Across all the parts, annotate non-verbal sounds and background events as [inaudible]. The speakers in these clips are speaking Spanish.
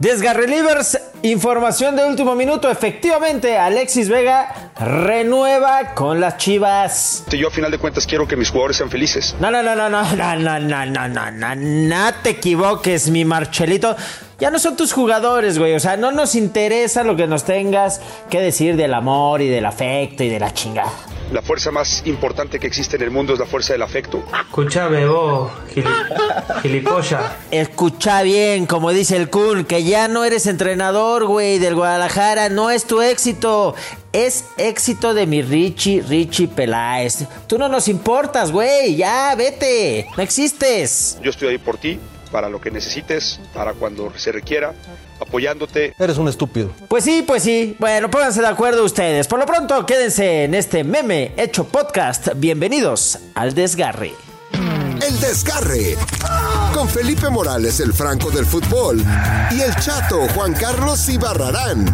Desgarrelivers, información de último minuto. Efectivamente, Alexis Vega renueva con las Chivas. Yo a final de cuentas quiero que mis jugadores sean felices. No, no, no, no, no, no, no, no, no, no, no, no te equivoques, mi Marchelito. Ya no son tus jugadores, güey. O sea, no nos interesa lo que nos tengas que decir del amor y del afecto y de la chingada. La fuerza más importante que existe en el mundo es la fuerza del afecto. Escúchame vos, gilipollas. Escucha bien, como dice el Kun, que ya no eres entrenador, güey, del Guadalajara. No es tu éxito. Es éxito de mi Richie, Richie Peláez. Tú no nos importas, güey. Ya, vete. No existes. Yo estoy ahí por ti, para lo que necesites, para cuando se requiera apoyándote. Eres un estúpido. Pues sí, pues sí. Bueno, pónganse de acuerdo ustedes. Por lo pronto, quédense en este meme hecho podcast. Bienvenidos al desgarre. El desgarre. Con Felipe Morales, el Franco del fútbol. Y el chato Juan Carlos Ibarrarán.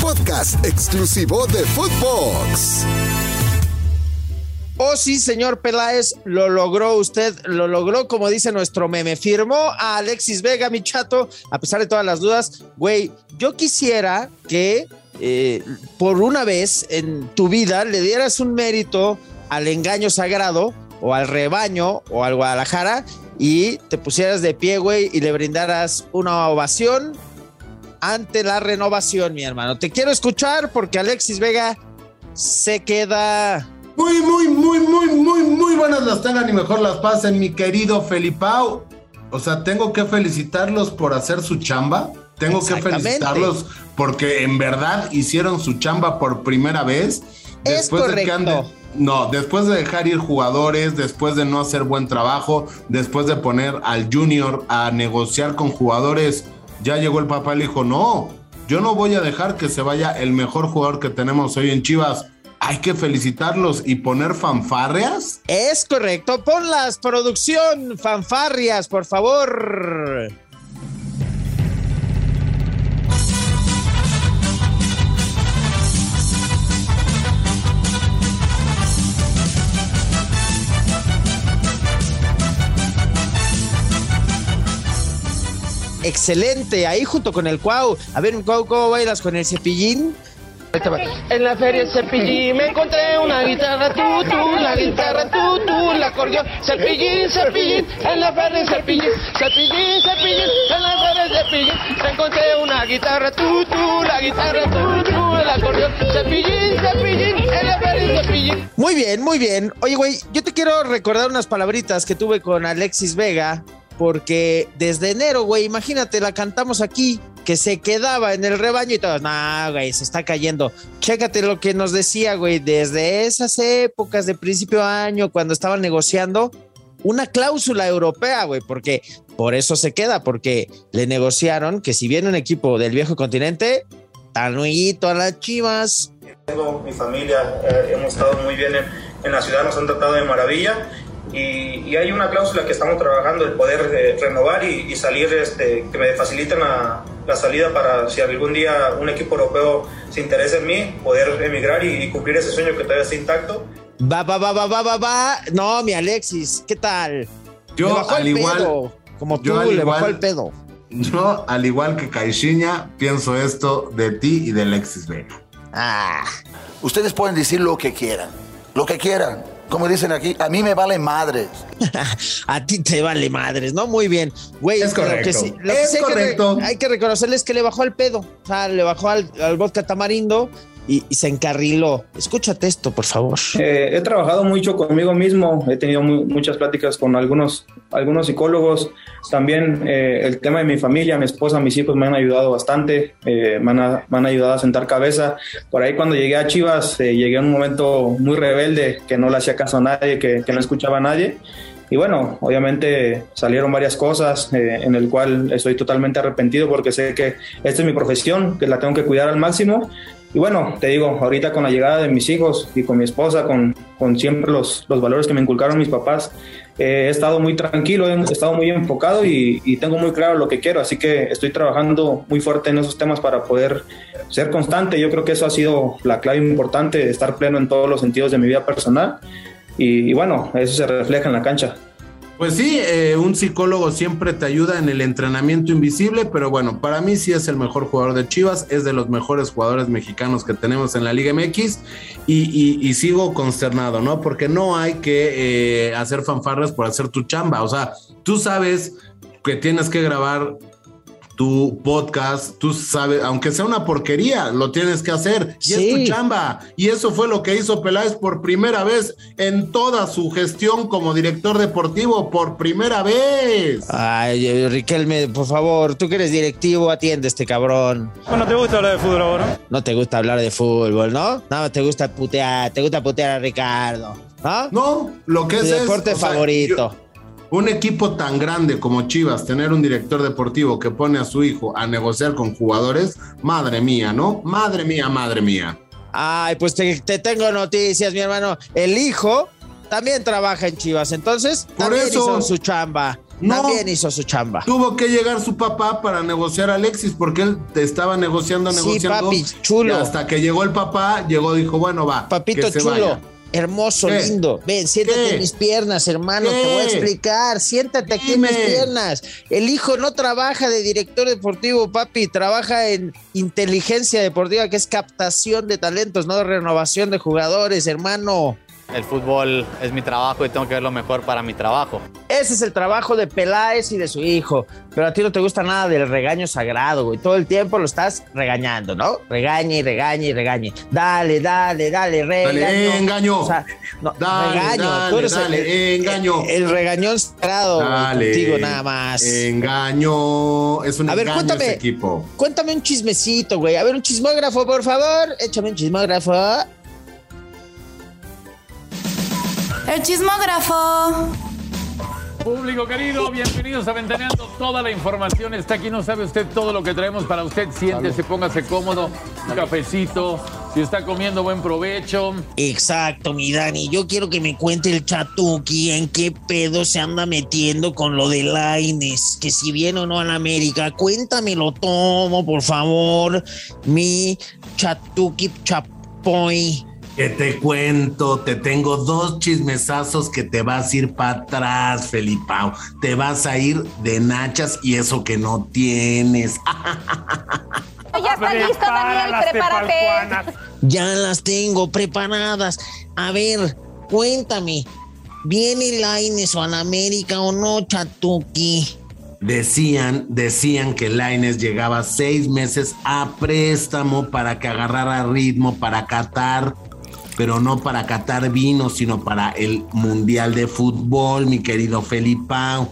Podcast exclusivo de Footbox. Oh, sí, señor Peláez, lo logró usted, lo logró, como dice nuestro meme. Firmó a Alexis Vega, mi chato, a pesar de todas las dudas. Güey, yo quisiera que eh, por una vez en tu vida le dieras un mérito al engaño sagrado o al rebaño o al Guadalajara y te pusieras de pie, güey, y le brindaras una ovación ante la renovación, mi hermano. Te quiero escuchar porque Alexis Vega se queda muy, muy, muy, muy, muy, muy buenas las tengan y mejor las pasen, mi querido Felipao. O sea, tengo que felicitarlos por hacer su chamba. Tengo que felicitarlos porque en verdad hicieron su chamba por primera vez. Después de que ande, no, después de dejar ir jugadores, después de no hacer buen trabajo, después de poner al Junior a negociar con jugadores, ya llegó el papá y le dijo, no, yo no voy a dejar que se vaya el mejor jugador que tenemos hoy en Chivas hay que felicitarlos y poner fanfarrias. Es correcto, ponlas, producción, fanfarrias, por favor. Excelente, ahí junto con el Cuau. A ver, Cuau, ¿cómo bailas con el cepillín? En la feria Cepillín me encontré una guitarra tú, tú, la guitarra tú, tú, la acordeón. Cepillín, Cepillín, en la feria Cepillín, Cepillín, Cepillín, en la feria Cepillín. Me encontré una guitarra tú, tú, la guitarra tú, tú, el acordeón. Cepillín, Cepillín, en la feria Cepillín. Muy bien, muy bien. Oye, güey, yo te quiero recordar unas palabritas que tuve con Alexis Vega porque desde enero, güey, imagínate, la cantamos aquí que se quedaba en el rebaño y todo, no, güey, se está cayendo. Chécate lo que nos decía, güey, desde esas épocas de principio de año, cuando estaban negociando una cláusula europea, güey, porque por eso se queda, porque le negociaron que si viene un equipo del viejo continente, tanuito a las chivas. Mi familia, eh, hemos estado muy bien en, en la ciudad, nos han tratado de maravilla y, hay una cláusula que estamos trabajando, el poder eh, renovar y, salir, este, que me faciliten la, salida para si algún día un equipo europeo se interesa en mí, poder emigrar y, cumplir ese sueño que todavía está intacto. Va, va, va, va, va, va, va. No, mi Alexis, ¿qué tal? Yo, al igual. Como tú, le bajó el pedo. Yo, al igual que Caixinha, pienso esto de ti y de Alexis Vega. Ah. Ustedes pueden decir lo que quieran, lo que quieran como dicen aquí, a mí me vale madres. [laughs] a ti te vale madres, ¿no? Muy bien. Güey, es correcto. es correcto. hay que reconocerles que le bajó el pedo. O sea, le bajó al, al vodka tamarindo y, se encarriló. Escúchate esto, por favor. Eh, he trabajado mucho conmigo mismo, he tenido muchas pláticas con algunos, algunos psicólogos. También eh, el tema de mi familia, mi esposa, mis hijos me han ayudado bastante, eh, me, han, ayudado a sentar cabeza. Por ahí cuando llegué a Chivas, llegué a un momento muy rebelde, que no le hacía caso a nadie, que, que no escuchaba a nadie. Y bueno, obviamente salieron varias cosas en el cual estoy totalmente arrepentido porque sé que esta es mi profesión, que la tengo que cuidar al máximo y bueno, te digo, ahorita con la llegada de mis hijos y con mi esposa, con, con siempre los, los valores que me inculcaron mis papás, eh, he estado muy tranquilo, he estado muy enfocado y, tengo muy claro lo que quiero, así que estoy trabajando muy fuerte en esos temas para poder ser constante. Yo creo que eso ha sido la clave importante, estar pleno en todos los sentidos de mi vida personal y, y bueno, eso se refleja en la cancha. Pues sí, eh, un psicólogo siempre te ayuda en el entrenamiento invisible, pero bueno, para mí sí es el mejor jugador de Chivas, es de los mejores jugadores mexicanos que tenemos en la Liga MX y, sigo consternado, ¿no? Porque no hay que eh, hacer fanfarras por hacer tu chamba, o sea, tú sabes que tienes que grabar tu podcast, tú sabes, aunque sea una porquería, lo tienes que hacer y es tu chamba. Y eso fue lo que hizo Peláez por primera vez en toda su gestión como director deportivo, por primera vez. Ay, Riquelme, por favor, tú que eres directivo, atiende a este cabrón. Bueno, ¿te gusta hablar de fútbol ahora? No te gusta hablar de fútbol, ¿no? No, te gusta putear, te gusta putear a Ricardo, ¿no? No, lo que Tu es es, deporte o sea, favorito. yo- un equipo tan grande como Chivas, tener un director deportivo que pone a su hijo a negociar con jugadores, madre mía, ¿no? Madre mía, madre mía. Ay, pues te, te tengo noticias, mi hermano. El hijo también trabaja en Chivas, entonces Por también eso. hizo su chamba. No. También hizo su chamba. Tuvo que llegar su papá para negociar a Alexis, porque él estaba negociando, Sí, negociando. papi, chulo. Y hasta que llegó el papá, llegó, dijo, bueno, va. Papito que se chulo, vaya. Hermoso, ¿Qué? lindo. Ven, siéntate ¿Qué? en mis piernas, hermano. ¿Qué? Te voy a explicar. Siéntate aquí en mis piernas. El hijo no trabaja de director deportivo, papi. Trabaja en inteligencia deportiva, que es captación de talentos, no de renovación de jugadores, hermano. El fútbol es mi trabajo y tengo que ver lo mejor para mi trabajo. Ese es el trabajo de Peláez y de su hijo. Pero a ti no te gusta nada del regaño sagrado, güey. Todo el tiempo lo estás regañando, ¿no? Regañe y regañe y regañe. Dale, dale, dale, regaño. Dale, engaño. O sea, no, Dale, regaño. dale, Tú eres el- dale, engaño. El, regañón sagrado güey, Dale. contigo nada más. Engaño. Es un A ver, engaño cuéntame. ese equipo. Cuéntame un chismecito, güey. A ver, un chismógrafo, por favor. Échame un chismógrafo. El chismógrafo. Público querido, bienvenidos a Ventaneando. Toda la información está aquí. No sabe usted todo lo que traemos para usted. Siéntese, póngase cómodo. Un cafecito. Si está comiendo, buen provecho. Exacto, mi Dani. Yo quiero que me cuente el Chatuki en qué pedo se anda metiendo con lo de Laines, que si viene o no a la América. Cuéntamelo todo, por favor. Mi Chatuki Chapoy. Que te cuento, te tengo dos chismesazos que te vas a ir para atrás, Felipao. Te vas a ir de nachas y eso que no tienes. [laughs] Ya está listo, Daniel, prepárate. Ya las tengo preparadas. A ver, cuéntame. ¿Viene Laines o a la América o no, Chatuki? Decían, decían que Laines llegaba seis meses a préstamo para que agarrara ritmo para Qatar, pero no para Qatar vino, sino para el Mundial de Fútbol, mi querido Felipao.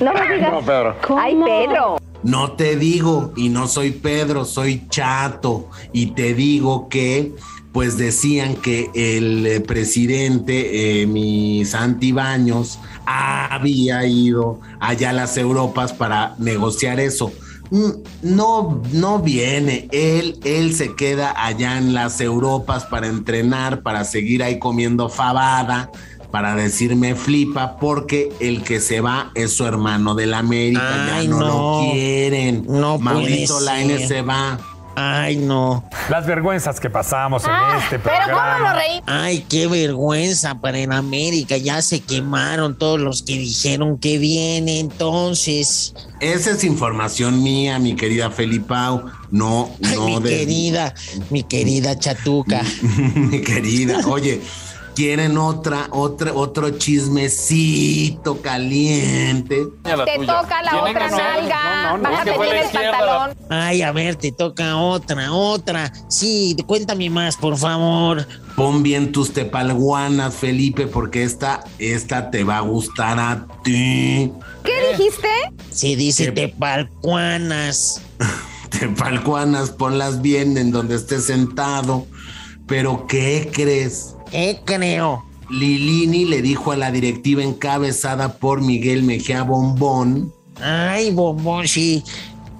No me digas. No, Pedro. Ay, Pedro. No te digo, y no soy Pedro, soy Chato, y te digo que, pues decían que el eh, presidente, eh, mi Santi Baños, había ido allá a las Europas para negociar eso. No, no viene, él, él se queda allá en las Europas para entrenar, para seguir ahí comiendo fabada, para decirme flipa, porque el que se va es su hermano del América, Ay, ya no, no. lo quieren. No Maurito ser. Lainez se va. Ay, no. Las vergüenzas que pasamos en Ah, este pero ¿cómo programa. lo reí? Ay, qué vergüenza para en América. Ya se quemaron todos los que dijeron que viene entonces. Esa es información mía, mi querida Felipao. No, Ay, no mi de. querida, mi querida Chatuca. [laughs] mi querida. Oye, ¿quieren otra, otra, otro chismecito caliente? Te toca la otra nalga. Bájate bien el pantalón. Ay, a ver, te toca otra, otra. Sí, cuéntame más, por favor. Pon bien tus tepalguanas, Felipe, porque esta, esta te va a gustar a ti. ¿Qué dijiste? Se dice ¿Qué? tepalcuanas. [laughs] Tepalguanas, ponlas bien en donde estés sentado. Pero, ¿qué crees? ¿Qué creo? Lilini le dijo a la directiva encabezada por Miguel Mejía Bombón Ay, bombón, sí.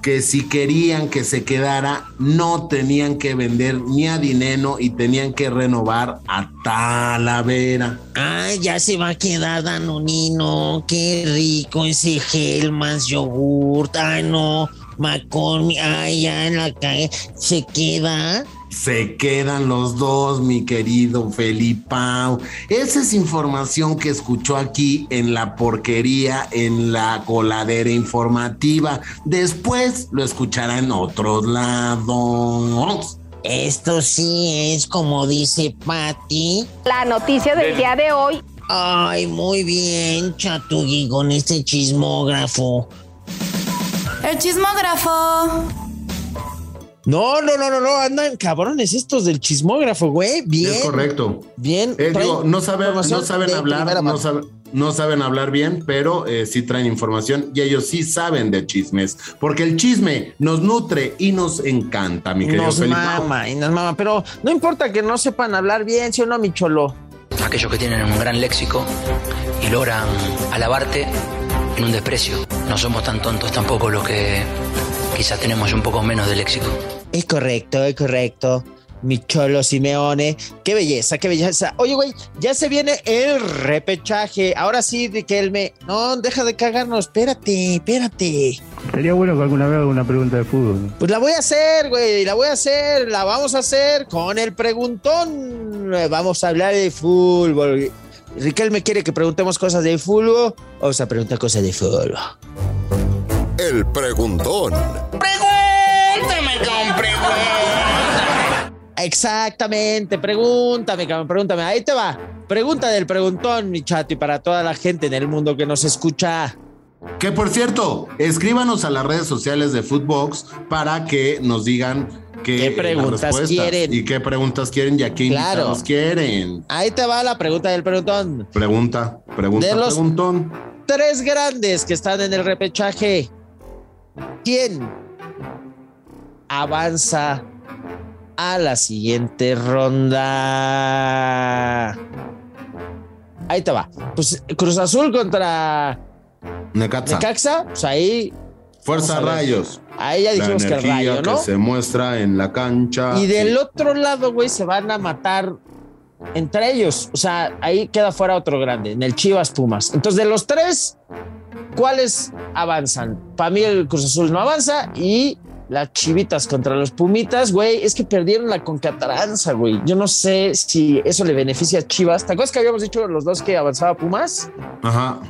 que si querían que se quedara, no tenían que vender ni a Dineno y tenían que renovar a Talavera. Ay, ya se va a quedar Danonino. Qué rico ese Hellmann's yogurt. Ay, no. McCormick. Ay, ya en la calle. Se queda. Se quedan los dos, mi querido Felipao. Esa es información que escuchó aquí en la porquería, en la coladera informativa. Después lo escuchará en otros lados. Esto sí es como dice Patty. La noticia del día de hoy. Ay, muy bien, Chatugui, con este chismógrafo. El chismógrafo. No, no, no, no, no, andan cabrones estos del chismógrafo, güey. Bien. Es correcto. Bien. Eh, digo, no saben, no saben hablar, no saben, no saben hablar bien, pero eh, sí traen información y ellos sí saben de chismes, porque el chisme nos nutre y nos encanta, mi querido Nos Felipao. mama y nos mama, pero no importa que no sepan hablar bien, ¿sí o no, mi cholo? aquellos que tienen un gran léxico y logran alabarte en un desprecio. No somos tan tontos tampoco los que quizás tenemos un poco menos de léxico. Es correcto, es correcto. Mi cholo Simeone. Qué belleza, qué belleza. Oye, güey, ya se viene el repechaje. Ahora sí, Riquelme. No, deja de cagarnos. Espérate, espérate. Sería bueno que alguna vez haga una pregunta de fútbol. Pues la voy a hacer, güey. La voy a hacer. La vamos a hacer con el preguntón. Vamos a hablar de fútbol. Riquelme quiere que preguntemos cosas de fútbol. Vamos a preguntar cosas de fútbol. El preguntón. Pregúntame con preguntas. Exactamente, pregúntame, cabrón, pregúntame. Ahí te va. Pregunta del preguntón, mi chato, y para toda la gente en el mundo que nos escucha. Que por cierto, escríbanos a las redes sociales de Footbox para que nos digan qué, ¿Qué preguntas respuestas quieren? y qué preguntas quieren y a qué Claro. invitados quieren. Ahí te va la pregunta del preguntón. Pregunta, pregunta, De los- preguntón. Tres grandes que están en el repechaje. ¿Quién avanza a la siguiente ronda? Ahí te va. Pues Cruz Azul contra Necaxa. Necaxa, pues ahí. Fuerza. Rayos. Ahí ya dijimos la que el energía rayo, ¿no? que se muestra en la cancha. Y del Sí. otro lado, güey, se van a matar entre ellos. O sea, ahí queda fuera otro grande, en el Chivas Pumas. Entonces, de los tres, ¿cuáles avanzan? Para mí el Cruz Azul no avanza y las Chivitas contra los Pumitas, güey, es que perdieron la concatranza, güey. Yo no sé si eso le beneficia a Chivas. ¿Te acuerdas que habíamos dicho los dos que avanzaba Pumas? Ajá.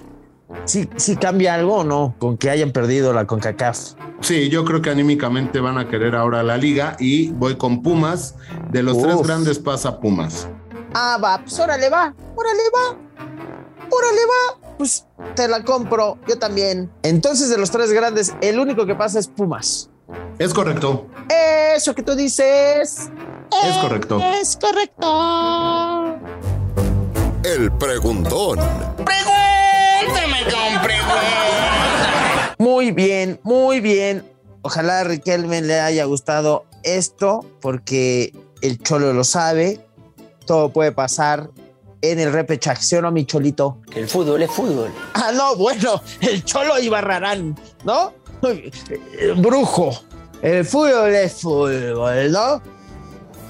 Sí, sí cambia algo o no con que hayan perdido la CONCACAF. Sí, yo creo que anímicamente van a querer ahora la liga y voy con Pumas. De los tres grandes pasa Pumas. Ah, va, pues órale va, órale va, órale va. Pues te la compro, yo también. Entonces, de los tres grandes, el único que pasa es Pumas. Es correcto. Eso que tú dices. Es correcto. Es correcto. El preguntón. Pregúntame con. Muy bien, muy bien. Ojalá a Riquelme le haya gustado esto, porque el Cholo lo sabe. Todo puede pasar en el repechaje, ¿sí o no, mi Cholito? Que el fútbol es fútbol. Ah, no, bueno, el Cholo y Barrarán, ¿no? Brujo. El fútbol es fútbol, ¿no?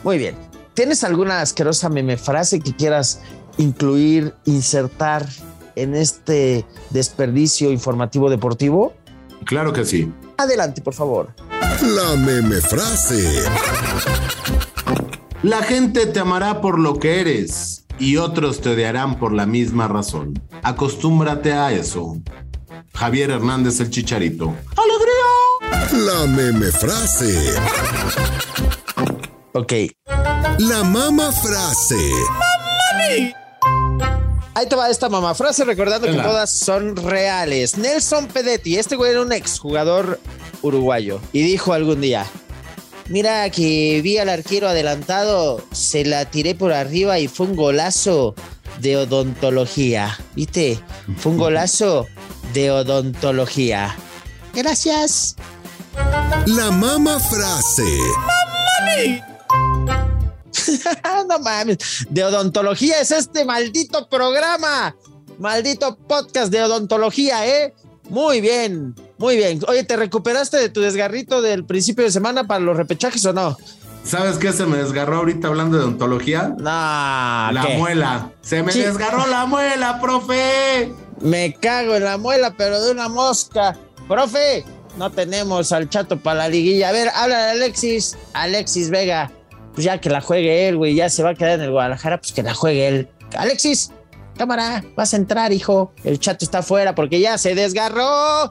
Muy bien. ¿Tienes alguna asquerosa meme frase que quieras incluir, insertar en este desperdicio informativo deportivo? Claro que sí. Adelante, por favor. La meme frase. La gente te amará por lo que eres y otros te odiarán por la misma razón. Acostúmbrate a eso. Javier Hernández el Chicharito. La meme frase. Ok. La mama frase. Ahí te va esta mamá frase recordando que todas son reales. Nelson Pedetti, este güey era un exjugador uruguayo y dijo algún día, mira que vi al arquero adelantado, se la tiré por arriba y fue un golazo de odontología, ¿viste? Fue un [laughs] golazo de odontología. Gracias. La mama frase. [laughs] no mames. De odontología es este maldito programa. Maldito podcast de odontología, ¿eh? Muy bien, muy bien. Oye, ¿te recuperaste de tu desgarrito del principio de semana para los repechajes o no? ¿Sabes qué se me desgarró ahorita hablando de odontología? No, La ¿qué? muela. Se me Sí. desgarró la muela, profe. Me cago en la muela, pero de una mosca. Profe, no tenemos al chato para la liguilla. A ver, habla de Alexis. Alexis Vega. pues ya que la juegue él, güey, ya se va a quedar en el Guadalajara, pues que la juegue él. Alexis, cámara, vas a entrar, hijo. El chato está afuera porque ya se desgarró.